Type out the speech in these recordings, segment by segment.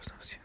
утром я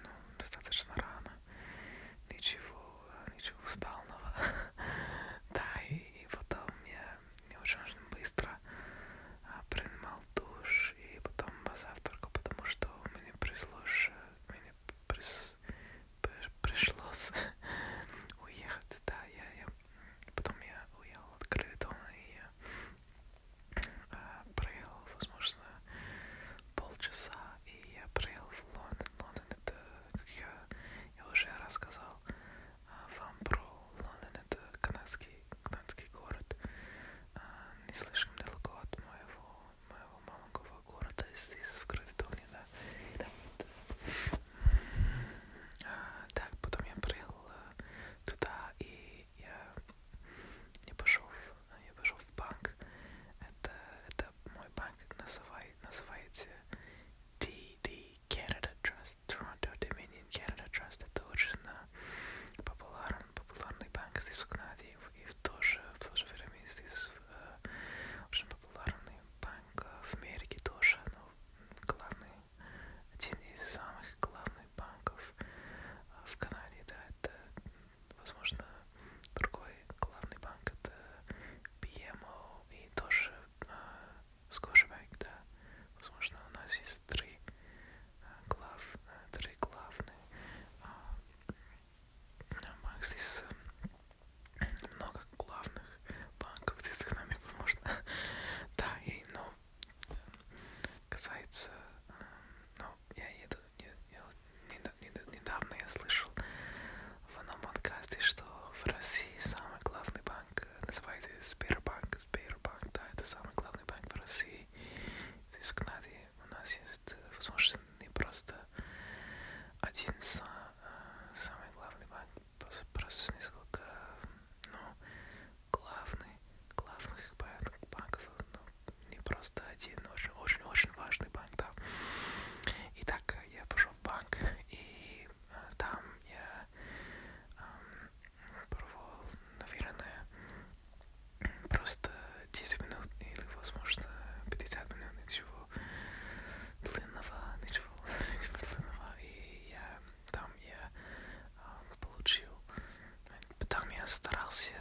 старался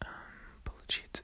эм, получить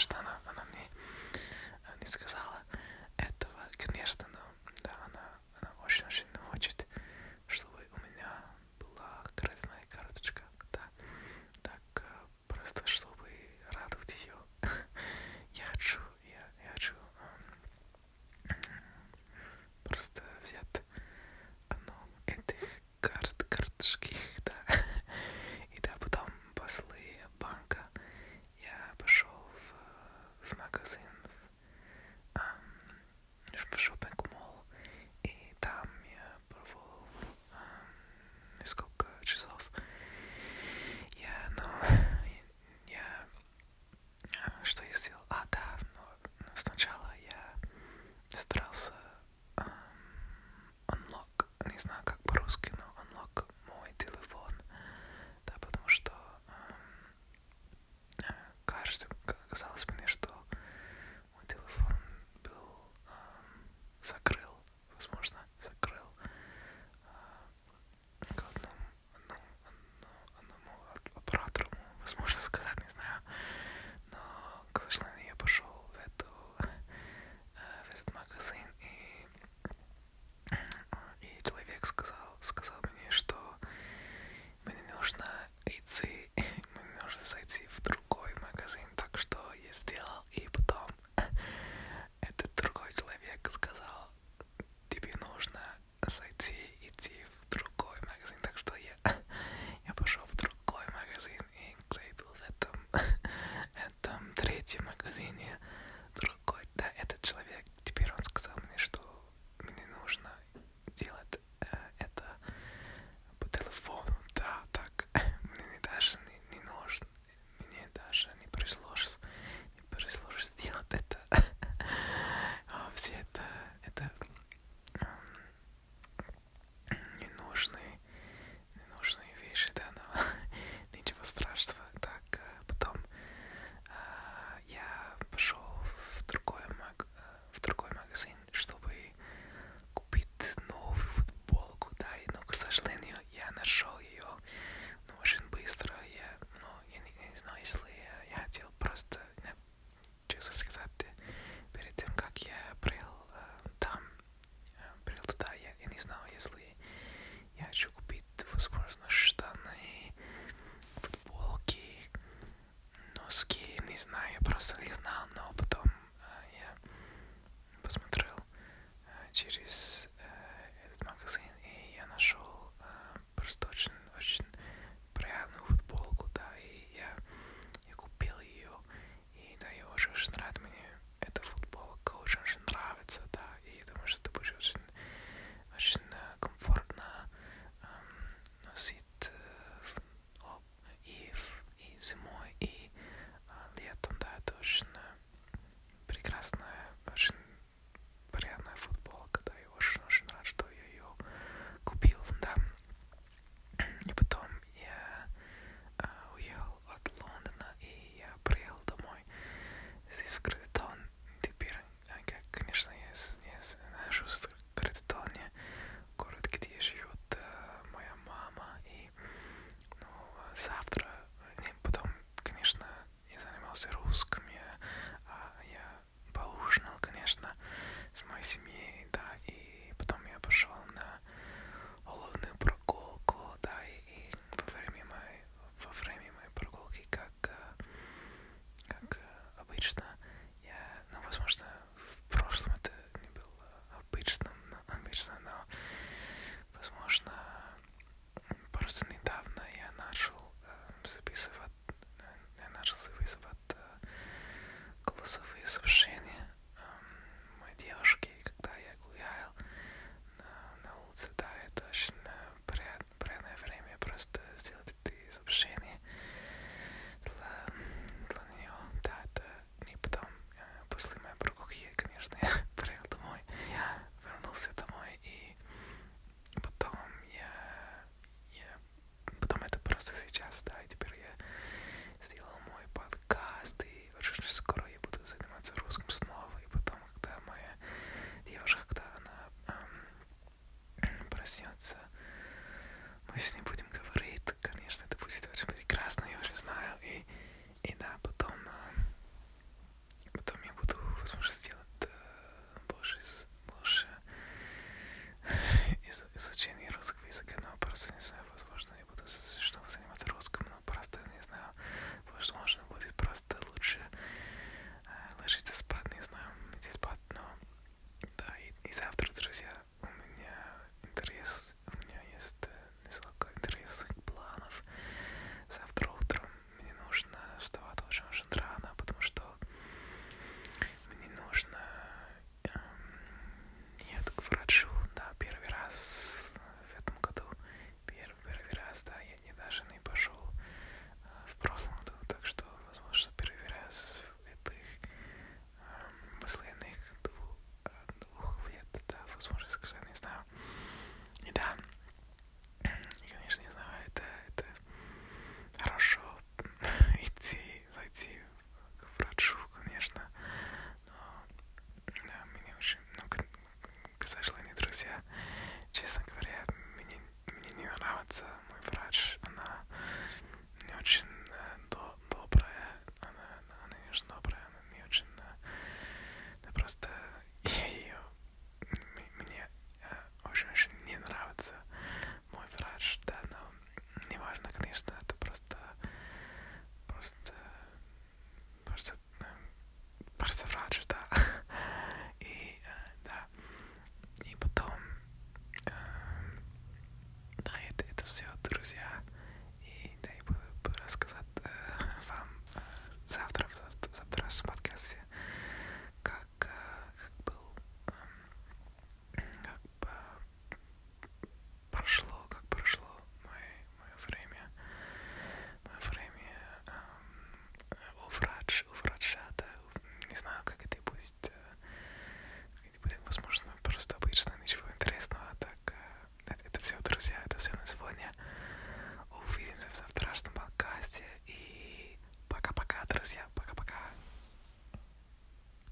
конечно, она знак.